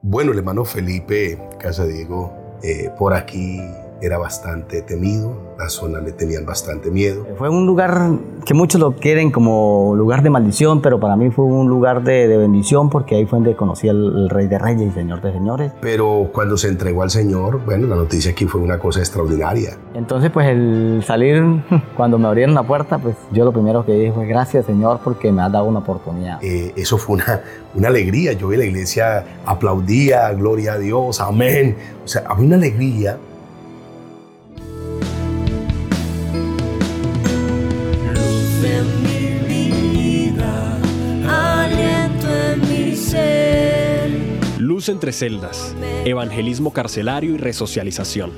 Bueno, el hermano Felipe Casadiego, eh, por aquí era bastante temido, la zona le tenían bastante miedo. Fue un lugar que muchos lo quieren como lugar de maldición, pero para mí fue un lugar de, bendición porque ahí fue donde conocí al Rey de Reyes y Señor de Señores. Pero cuando se entregó al Señor, bueno, la noticia aquí fue una cosa extraordinaria. Entonces, pues el salir, cuando me abrieron la puerta, pues yo lo primero que dije fue gracias Señor porque me has dado una oportunidad. Eh, eso fue una, una alegría. Yo vi la iglesia aplaudía, gloria a Dios, amén. O sea, había una alegría Entre celdas, evangelismo carcelario y resocialización.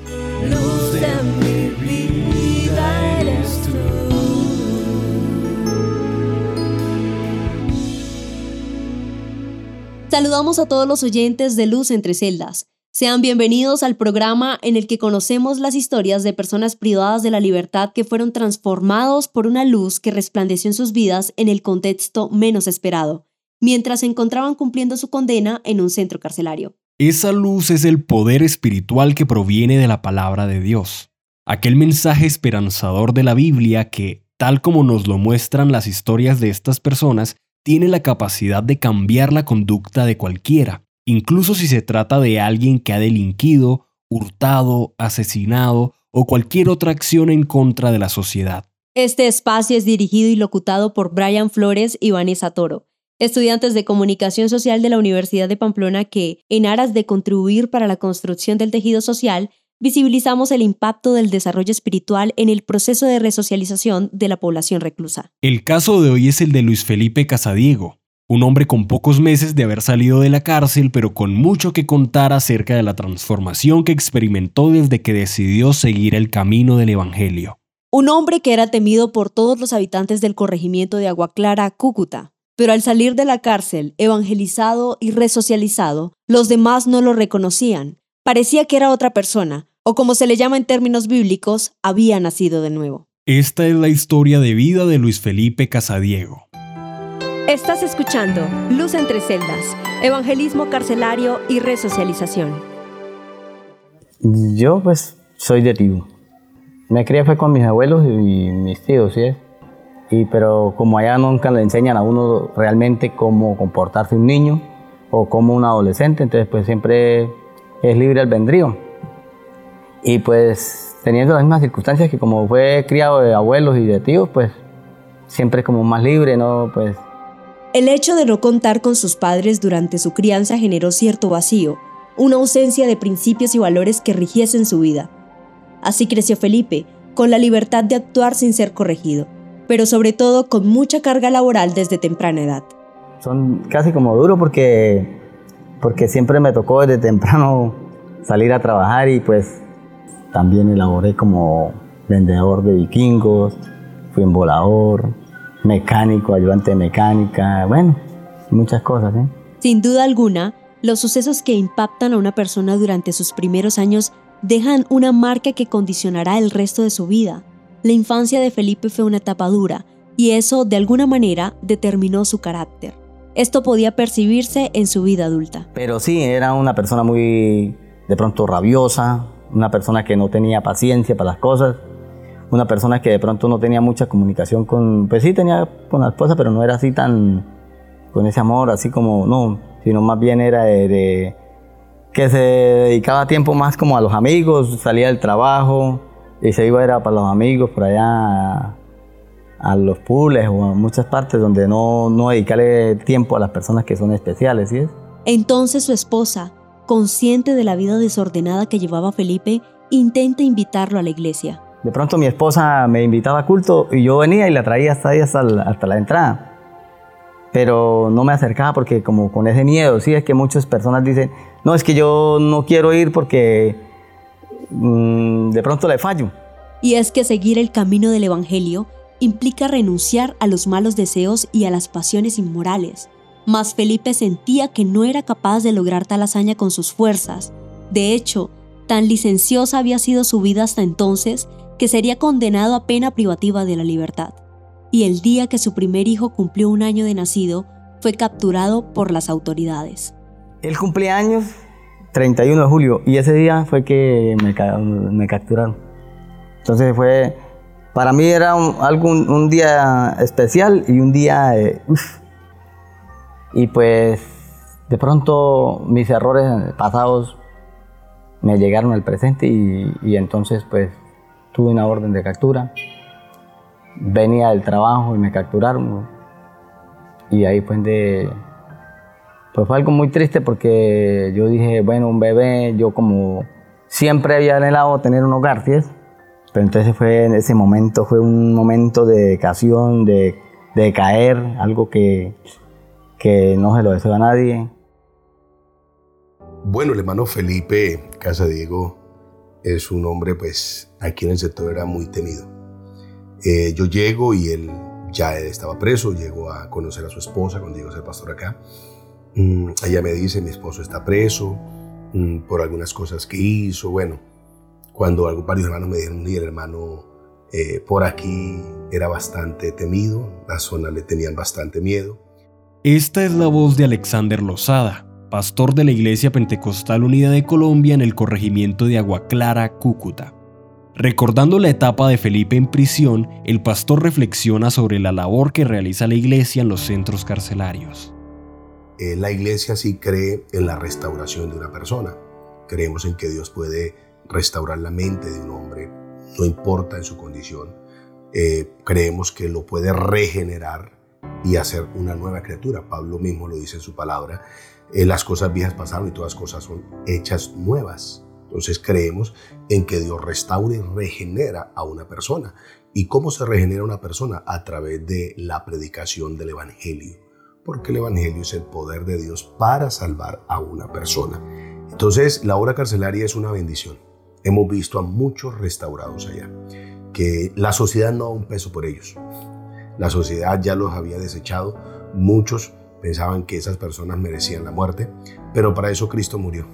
Saludamos a todos los oyentes de Luz entre celdas. Sean bienvenidos al programa en el que conocemos las historias de personas privadas de la libertad que fueron transformados por una luz que resplandeció en sus vidas en el contexto menos esperado mientras se encontraban cumpliendo su condena en un centro carcelario. Esa luz es el poder espiritual que proviene de la palabra de Dios, aquel mensaje esperanzador de la Biblia que, tal como nos lo muestran las historias de estas personas, tiene la capacidad de cambiar la conducta de cualquiera, incluso si se trata de alguien que ha delinquido, hurtado, asesinado o cualquier otra acción en contra de la sociedad. Este espacio es dirigido y locutado por Brian Flores y Vanessa Toro estudiantes de comunicación social de la Universidad de Pamplona que, en aras de contribuir para la construcción del tejido social, visibilizamos el impacto del desarrollo espiritual en el proceso de resocialización de la población reclusa. El caso de hoy es el de Luis Felipe Casadiego, un hombre con pocos meses de haber salido de la cárcel, pero con mucho que contar acerca de la transformación que experimentó desde que decidió seguir el camino del Evangelio. Un hombre que era temido por todos los habitantes del corregimiento de Agua Clara, Cúcuta, pero al salir de la cárcel, evangelizado y resocializado, los demás no lo reconocían. Parecía que era otra persona, o como se le llama en términos bíblicos, había nacido de nuevo. Esta es la historia de vida de Luis Felipe Casadiego. Estás escuchando Luz entre celdas, evangelismo carcelario y resocialización. Yo pues soy de tío. Me crié fue con mis abuelos y mis tíos, ¿sí? Y, pero como allá nunca le enseñan a uno realmente cómo comportarse un niño o como un adolescente, entonces pues siempre es libre albedrío. Y pues teniendo las mismas circunstancias que como fue criado de abuelos y de tíos, pues siempre como más libre, ¿no? Pues... El hecho de no contar con sus padres durante su crianza generó cierto vacío, una ausencia de principios y valores que rigiesen su vida. Así creció Felipe, con la libertad de actuar sin ser corregido pero sobre todo con mucha carga laboral desde temprana edad. Son casi como duro porque, porque siempre me tocó desde temprano salir a trabajar y pues también elaboré como vendedor de vikingos, fui embolador, mecánico, ayudante de mecánica, bueno, muchas cosas. ¿eh? Sin duda alguna, los sucesos que impactan a una persona durante sus primeros años dejan una marca que condicionará el resto de su vida. La infancia de Felipe fue una etapa dura y eso de alguna manera determinó su carácter. Esto podía percibirse en su vida adulta. Pero sí, era una persona muy de pronto rabiosa, una persona que no tenía paciencia para las cosas, una persona que de pronto no tenía mucha comunicación con, pues sí tenía con la esposa, pero no era así tan, con ese amor, así como, no, sino más bien era de que se dedicaba tiempo más como a los amigos, salía del trabajo, y se iba era para los amigos por allá a, los pools o a muchas partes donde no, no dedicarle tiempo a las personas que son especiales, ¿sí es? Entonces su esposa, consciente de la vida desordenada que llevaba Felipe, intenta invitarlo a la iglesia. De pronto mi esposa me invitaba a culto y yo venía y la traía hasta ahí, hasta la, hasta la entrada. Pero no me acercaba porque como con ese miedo, sí, es que muchas personas dicen, no, es que yo no quiero ir porque Mm, de pronto le fallo. Y es que seguir el camino del Evangelio implica renunciar a los malos deseos y a las pasiones inmorales. Mas Felipe sentía que no era capaz de lograr tal hazaña con sus fuerzas. De hecho, tan licenciosa había sido su vida hasta entonces que sería condenado a pena privativa de la libertad. Y el día que su primer hijo cumplió un año de nacido, fue capturado por las autoridades. El cumpleaños, 31 de julio, y ese día fue que me, me capturaron. Entonces fue, para mí era un, algo, un, día especial y un día, y pues de pronto mis errores pasados me llegaron al presente y, entonces pues tuve una orden de captura. Venía del trabajo y me capturaron. Y ahí fue de pues fue algo muy triste porque yo dije, bueno, un bebé, yo como siempre había anhelado tener un hogar. Pero entonces fue en ese momento, fue un momento de dedicación, de, de caer, algo que, que no se lo deseo a nadie. Bueno, el hermano Felipe Casadiego es un hombre, pues, aquí en el sector era muy temido. Eh, yo llego y él ya estaba preso, llego a conocer a su esposa cuando llegó a ser pastor acá. Mm, ella me dice, mi esposo está preso mm, por algunas cosas que hizo. Bueno, cuando algún varios hermanos me dijeron, y el hermano eh, por aquí era bastante temido, la zona le tenían bastante miedo. Esta es la voz de Alexander Lozada, pastor de la Iglesia Pentecostal Unida de Colombia en el corregimiento de Agua Clara, Cúcuta. Recordando la etapa de Felipe en prisión, el pastor reflexiona sobre la labor que realiza la iglesia en los centros carcelarios. Eh, la iglesia sí cree en la restauración de una persona. Creemos en que Dios puede restaurar la mente de un hombre, no importa en su condición. Eh, creemos que lo puede regenerar y hacer una nueva criatura. Pablo mismo lo dice en su palabra. Eh, las cosas viejas pasaron y todas cosas son hechas nuevas. Entonces creemos en que Dios restaura y regenera a una persona. ¿Y cómo se regenera una persona? A través de la predicación del Evangelio porque el Evangelio es el poder de Dios para salvar a una persona. Entonces, la obra carcelaria es una bendición. Hemos visto a muchos restaurados allá, que la sociedad no da un peso por ellos. La sociedad ya los había desechado. Muchos pensaban que esas personas merecían la muerte, pero para eso Cristo murió,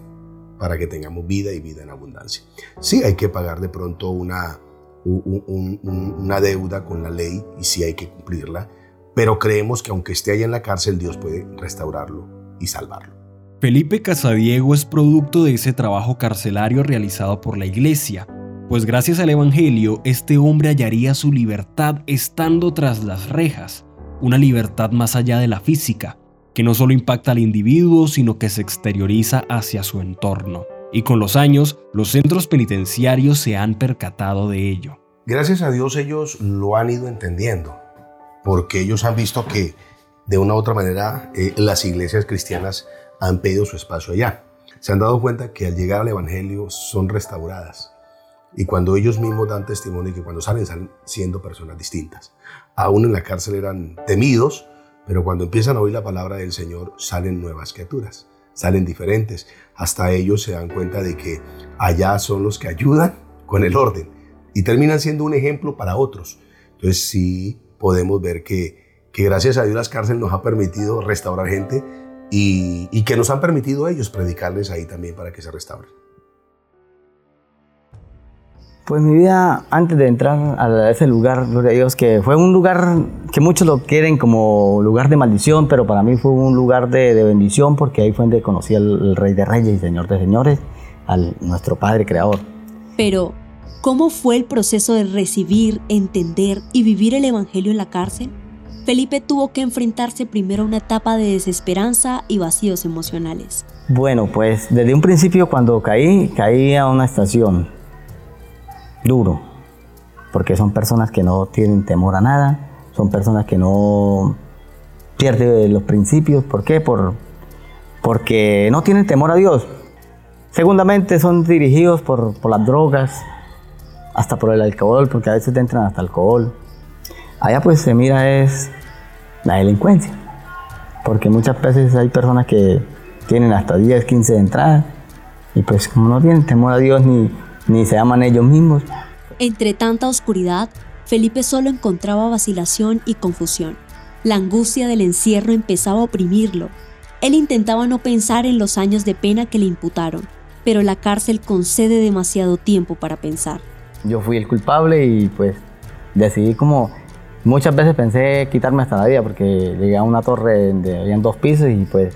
para que tengamos vida y vida en abundancia. Sí hay que pagar de pronto una, una deuda con la ley y sí hay que cumplirla, pero creemos que aunque esté allá en la cárcel, Dios puede restaurarlo y salvarlo. Felipe Casadiego es producto de ese trabajo carcelario realizado por la iglesia, pues gracias al Evangelio este hombre hallaría su libertad estando tras las rejas, una libertad más allá de la física, que no solo impacta al individuo, sino que se exterioriza hacia su entorno. Y con los años, los centros penitenciarios se han percatado de ello. Gracias a Dios ellos lo han ido entendiendo porque ellos han visto que de una u otra manera eh, las iglesias cristianas han pedido su espacio allá. Se han dado cuenta que al llegar al Evangelio son restauradas. Y cuando ellos mismos dan testimonio que cuando salen, salen siendo personas distintas. Aún en la cárcel eran temidos, pero cuando empiezan a oír la palabra del Señor, salen nuevas criaturas, salen diferentes. Hasta ellos se dan cuenta de que allá son los que ayudan con el orden y terminan siendo un ejemplo para otros. Entonces, sí, podemos ver que, que gracias a Dios las cárceles nos ha permitido restaurar gente y, y que nos han permitido ellos predicarles ahí también para que se restauren. Pues mi vida antes de entrar a ese lugar, gloria a Dios, que fue un lugar que muchos lo quieren como lugar de maldición, pero para mí fue un lugar de, de bendición porque ahí fue donde conocí al, Rey de Reyes y Señor de Señores, al nuestro Padre Creador. Pero, ¿Cómo fue el proceso de recibir, entender y vivir el Evangelio en la cárcel? Felipe tuvo que enfrentarse primero a una etapa de desesperanza y vacíos emocionales. Bueno, pues desde un principio cuando caí, caí a una estación duro, porque son personas que no tienen temor a nada, son personas que no pierden los principios. ¿Por qué? Por, porque no tienen temor a Dios. Segundamente son dirigidos por, por las drogas, hasta por el alcohol, porque a veces te entran hasta alcohol. Allá pues se mira es la delincuencia, porque muchas veces hay personas que tienen hasta 10, 15 de entrada y pues como no tienen temor a Dios ni, ni se aman ellos mismos. Entre tanta oscuridad, Felipe solo encontraba vacilación y confusión. La angustia del encierro empezaba a oprimirlo. Él intentaba no pensar en los años de pena que le imputaron, pero la cárcel concede demasiado tiempo para pensar yo fui el culpable y pues decidí como muchas veces pensé quitarme hasta la vida porque llegué a una torre donde habían dos pisos y pues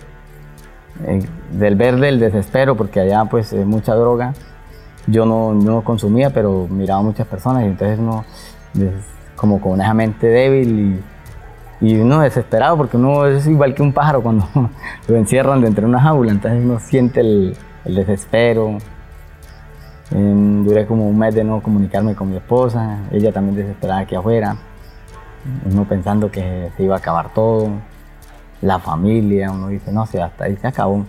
eh, del ver del desespero, porque allá pues mucha droga. Yo no, no consumía, pero miraba a muchas personas y entonces uno como con esa mente débil y, y, uno desesperado porque uno es igual que un pájaro cuando lo encierran dentro de una jaula, entonces uno siente el, el desespero. duré como un mes de no comunicarme con mi esposa, ella también desesperada aquí afuera, uno pensando que se iba a acabar todo la familia, uno dice, no, sé, hasta ahí se acabó.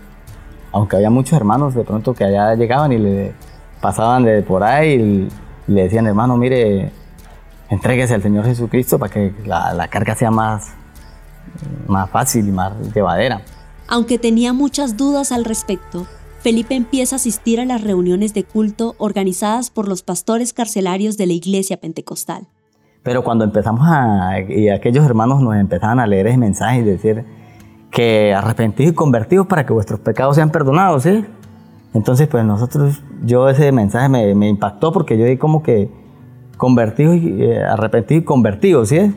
Aunque había muchos hermanos de pronto que allá llegaban y le pasaban de por ahí y le decían, hermano, mire, entréguese al Señor Jesucristo para que la, la carga sea más, más fácil y más llevadera. Aunque tenía muchas dudas al respecto, Felipe empieza a asistir a las reuniones de culto organizadas por los pastores carcelarios de la iglesia pentecostal. Pero cuando empezamos a, y aquellos hermanos nos empezaban a leer ese mensaje y decir, que arrepentidos y convertidos para que vuestros pecados sean perdonados, ¿sí? Entonces, pues nosotros, yo ese mensaje me, me impactó porque yo di como que convertidos y eh, arrepentidos y convertidos, ¿sí?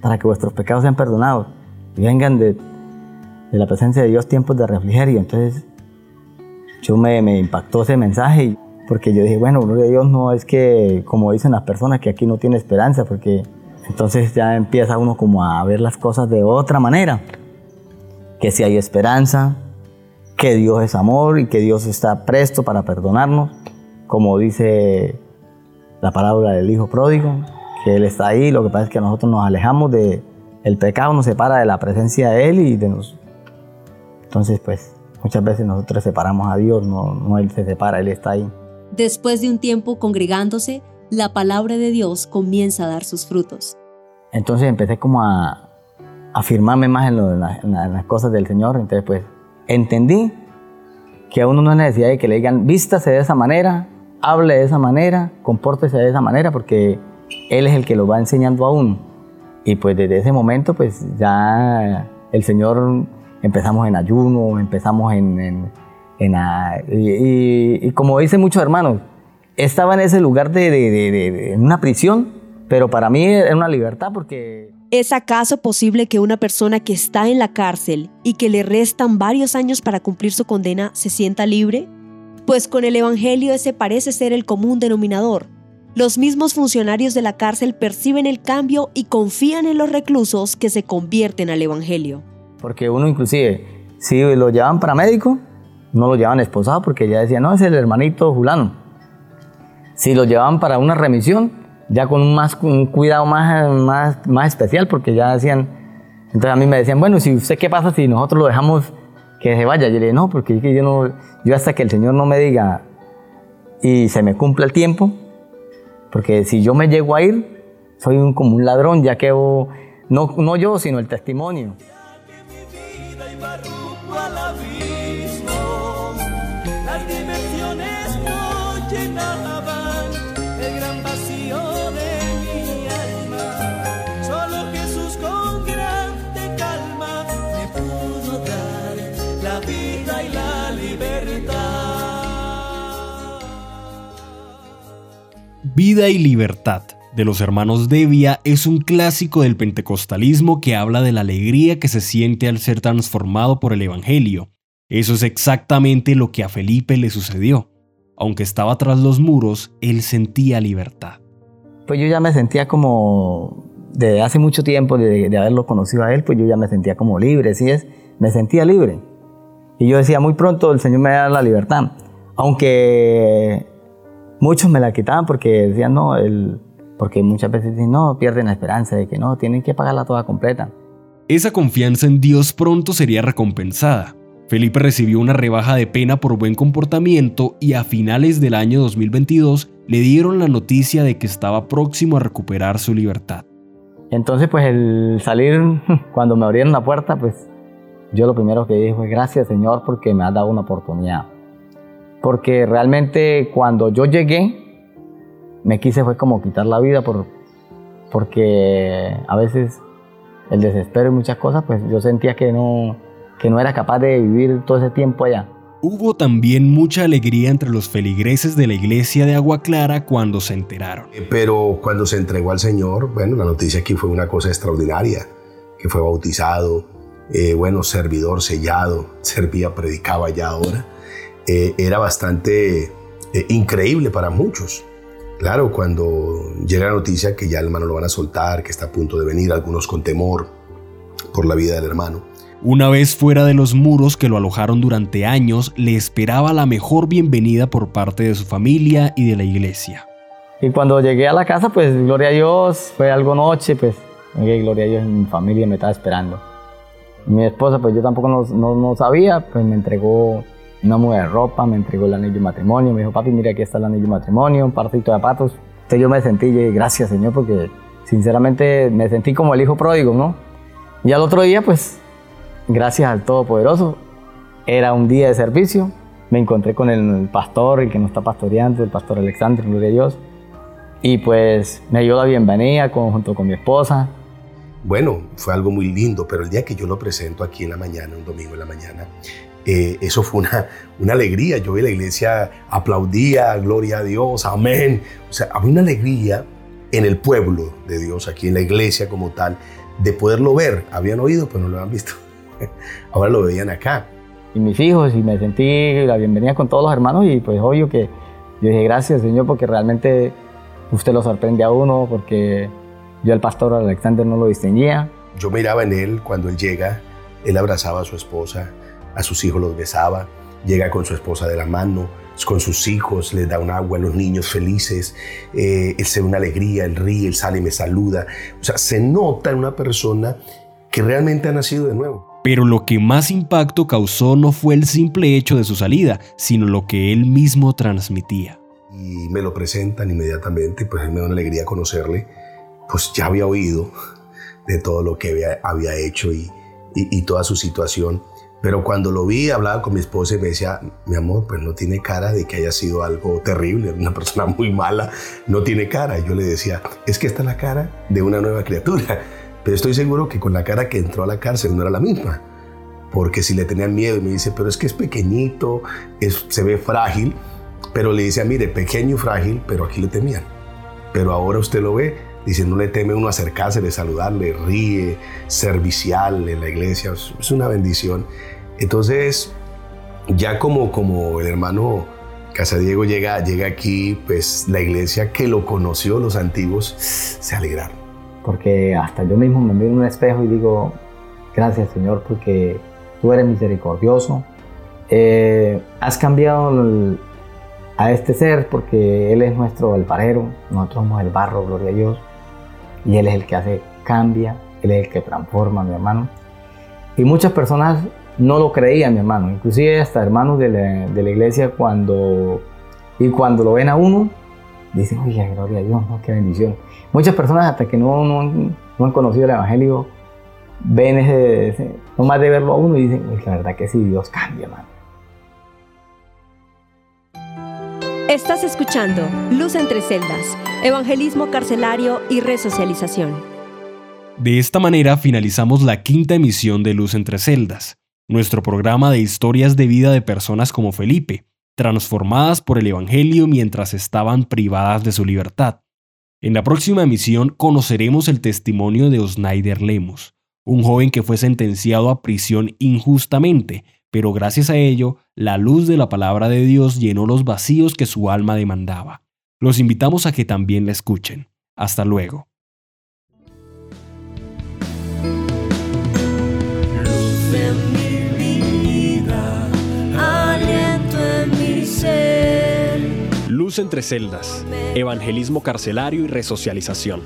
Para que vuestros pecados sean perdonados y vengan de, de la presencia de Dios tiempos de refrigerio. Entonces, yo me, me impactó ese mensaje porque yo dije, bueno, uno de Dios no es que, como dicen las personas, que aquí no tiene esperanza, porque entonces ya empieza uno como a ver las cosas de otra manera que si hay esperanza, que Dios es amor y que Dios está presto para perdonarnos, como dice la palabra del Hijo Pródigo, que Él está ahí, lo que pasa es que nosotros nos alejamos de, pecado nos separa de la presencia de Él y de nosotros. Entonces, pues, muchas veces nosotros separamos a Dios, no, no Él se separa, Él está ahí. Después de un tiempo congregándose, la palabra de Dios comienza a dar sus frutos. Entonces empecé como a, afirmarme más en, las cosas del Señor. Entonces, pues, entendí que a uno no es necesidad de que le digan, vístase de esa manera, hable de esa manera, compórtese de esa manera, porque Él es el que lo va enseñando a uno. Y pues desde ese momento, pues ya el Señor empezamos en ayuno, empezamos en... en, en y, como dicen muchos hermanos, estaba en ese lugar de, de, de una prisión, pero para mí era una libertad porque... ¿Es acaso posible que una persona que está en la cárcel y que le restan varios años para cumplir su condena se sienta libre? Pues con el Evangelio ese parece ser el común denominador. Los mismos funcionarios de la cárcel perciben el cambio y confían en los reclusos que se convierten al Evangelio. Porque uno inclusive, si lo llevan para médico, no lo llevan esposado porque ya decían, no, es el hermanito Julano. Si lo llevan para una remisión, ya con más, un cuidado más, más, más especial, porque ya decían, entonces a mí me decían, bueno, si usted qué pasa si nosotros lo dejamos que se vaya? Yo le dije, no, porque yo, no, yo hasta que el Señor no me diga y se me cumpla el tiempo, porque si yo me llego a ir, soy un, como un ladrón, ya que no, no yo, sino el testimonio. Vida y Libertad de los hermanos Devia es un clásico del pentecostalismo que habla de la alegría que se siente al ser transformado por el Evangelio. Eso es exactamente lo que a Felipe le sucedió. Aunque estaba tras los muros, él sentía libertad. Pues yo ya me sentía como, desde hace mucho tiempo, de, haberlo conocido a él, pues yo ya me sentía como libre, ¿sí es? Me sentía libre. Y yo decía, muy pronto el Señor me va a dar la libertad. Aunque Muchos me la quitaban porque decían, no, el, porque muchas veces dicen, no, pierden la esperanza de que no, tienen que pagarla toda completa. Esa confianza en Dios pronto sería recompensada. Felipe recibió una rebaja de pena por buen comportamiento y a finales del año 2022 le dieron la noticia de que estaba próximo a recuperar su libertad. Entonces, pues el salir, cuando me abrieron la puerta, pues yo lo primero que dije fue gracias Señor porque me has dado una oportunidad porque realmente cuando yo llegué, me quise fue como quitar la vida por, porque a veces el desespero y muchas cosas, pues yo sentía que no, que no era capaz de vivir todo ese tiempo allá. Hubo también mucha alegría entre los feligreses de la iglesia de Agua Clara cuando se enteraron. Eh, pero cuando se entregó al Señor, bueno, la noticia aquí fue una cosa extraordinaria, que fue bautizado, eh, bueno, servidor sellado, servía, predicaba ya ahora, eh, era bastante eh, increíble para muchos. Claro, cuando llega la noticia que ya el hermano lo van a soltar, que está a punto de venir, algunos con temor por la vida del hermano. Una vez fuera de los muros que lo alojaron durante años, le esperaba la mejor bienvenida por parte de su familia y de la iglesia. Y cuando llegué a la casa, pues gloria a Dios, fue algo noche, pues gloria a Dios, mi familia me estaba esperando. Mi esposa, pues yo tampoco no, no, sabía, pues me entregó una muda de ropa, me entregó el anillo de matrimonio, me dijo, papi, mira, aquí está el anillo de matrimonio, un parcito de zapatos. Entonces yo me sentí, y gracias Señor, porque sinceramente me sentí como el hijo pródigo, ¿no? Y al otro día, pues, gracias al Todopoderoso, era un día de servicio, me encontré con el pastor, el que nos está pastoreando, el pastor Alexander, gloria a Dios, y pues me dio la bienvenida junto con mi esposa. Bueno, fue algo muy lindo, pero el día que yo lo presento aquí en la mañana, un domingo en la mañana, eh, eso fue una, una alegría. Yo vi la iglesia, aplaudía, gloria a Dios, amén. O sea, había una alegría en el pueblo de Dios, aquí en la iglesia como tal, de poderlo ver. Habían oído, pero no lo habían visto. Ahora lo veían acá. Y mis hijos, y me sentí la bienvenida con todos los hermanos, y pues obvio que yo dije gracias, Señor, porque realmente usted lo sorprende a uno porque yo el pastor Alexander no lo distinguía. Yo miraba en él cuando él llega, él abrazaba a su esposa, a sus hijos los besaba, llega con su esposa de la mano, con sus hijos, les da un agua a los niños felices, eh, él se ve una alegría, él ríe, él sale y me saluda. O sea, se nota en una persona que realmente ha nacido de nuevo. Pero lo que más impacto causó no fue el simple hecho de su salida, sino lo que él mismo transmitía. Y me lo presentan inmediatamente, pues me da una alegría conocerle, pues ya había oído de todo lo que había, hecho y, y, toda su situación, pero cuando lo vi hablaba con mi esposa y me decía, mi amor, pues no tiene cara de que haya sido algo terrible, una persona muy mala, no tiene cara. Y yo le decía, es que esta es la cara de una nueva criatura, pero estoy seguro que con la cara que entró a la cárcel no era la misma porque si le tenían miedo y me dice, pero es que es pequeñito, es, se ve frágil, pero le dice, mire, pequeño y frágil, pero aquí le temían. Pero ahora usted lo ve, dice, no le teme uno acercarse, de saludarle, ríe, servicial en la iglesia, es una bendición. Entonces, ya como, como el hermano Casadiego llega, llega aquí, pues la iglesia que lo conoció, los antiguos, se alegraron. Porque hasta yo mismo me miro en un espejo y digo, gracias Señor, porque tú eres misericordioso. Eh, has cambiado a este ser porque Él es nuestro alfarero, nosotros somos el barro, gloria a Dios, y Él es el que hace, cambia, Él es el que transforma, mi hermano. Y muchas personas no lo creían, mi hermano, inclusive hasta hermanos de la, iglesia cuando, y cuando lo ven a uno, dicen, oye, gloria a Dios, qué bendición. Muchas personas hasta que no, no, han conocido el Evangelio, ven ese, no más de verlo a uno y dicen, la verdad que sí, Dios cambia, hermano. Estás escuchando Luz entre celdas, evangelismo carcelario y resocialización. De esta manera finalizamos la quinta emisión de Luz entre celdas, nuestro programa de historias de vida de personas como Felipe, transformadas por el Evangelio mientras estaban privadas de su libertad. En la próxima emisión conoceremos el testimonio de Osnaider Lemos, un joven que fue sentenciado a prisión injustamente, pero gracias a ello, la luz de la palabra de Dios llenó los vacíos que su alma demandaba. Los invitamos a que también la escuchen. Hasta luego. Luz entre celdas, evangelismo carcelario y resocialización.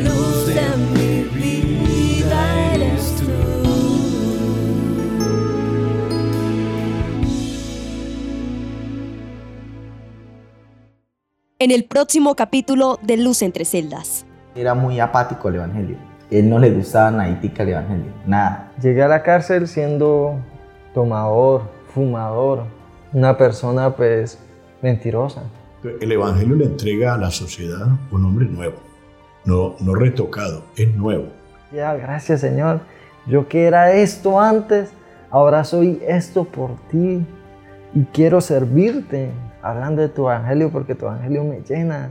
Luz en mi vida eres tú. en el próximo capítulo de Luz entre celdas. Era muy apático el Evangelio. Él no le gustaba nada el Evangelio, nada. Llegué a la cárcel siendo tomador, fumador, una persona pues mentirosa. El Evangelio le entrega a la sociedad un hombre nuevo, no, no retocado, es nuevo. Ya, gracias Señor. Yo que era esto antes, ahora soy esto por ti y quiero servirte hablando de tu evangelio porque tu evangelio me llena.